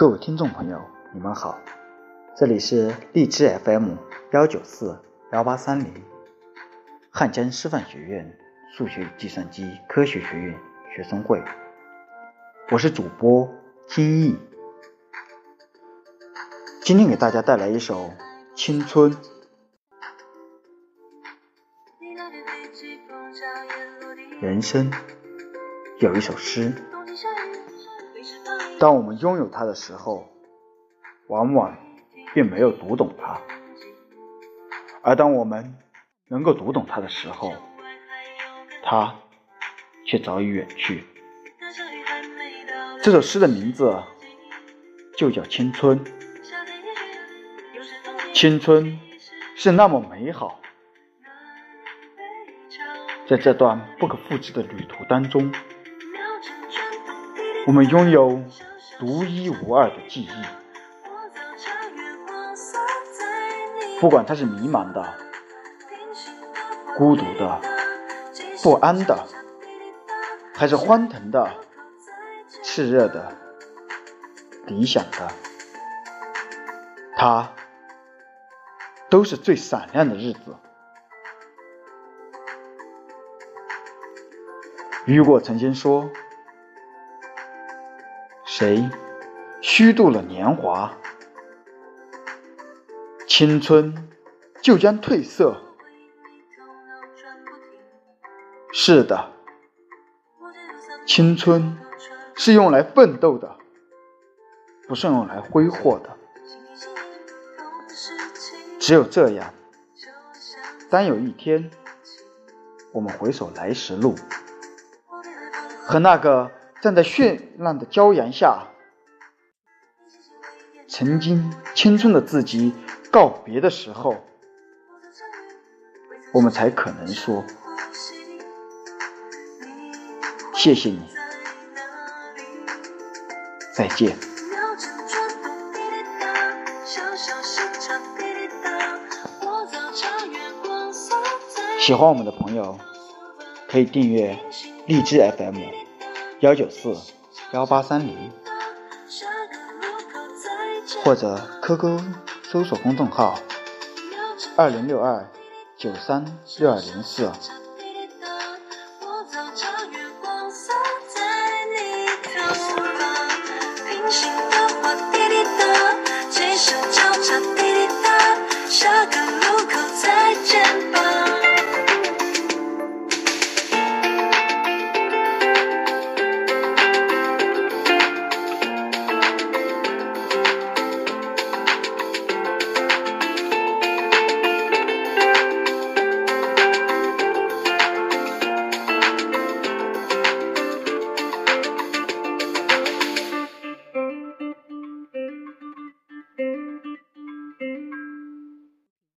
各位听众朋友，你们好，这里是荔枝 FM 幺九四幺八三零，汉江师范学院数学与计算机科学学院学生会，我是主播金毅，今天给大家带来一首《青春》。人生有一首诗。当我们拥有它的时候，往往并没有读懂它；而当我们能够读懂它的时候，它却早已远去。这首诗的名字就叫《青春》。青春是那么美好，在这段不可复制的旅途当中，我们拥有。独一无二的记忆，不管它是迷茫的、孤独的、不安的，还是欢腾的、炽热的、理想的，它都是最闪亮的日子。雨果曾经说。谁虚度了年华，青春就将褪色。是的，青春是用来奋斗的，不是用来挥霍的。只有这样，当有一天我们回首来时路，和那个。站在绚烂的骄阳下，曾经青春的自己告别的时候，我们才可能说谢谢你，再见。喜欢我们的朋友可以订阅荔枝 FM。幺九四幺八三零，或者 QQ 搜索公众号二零六二九三六二零四。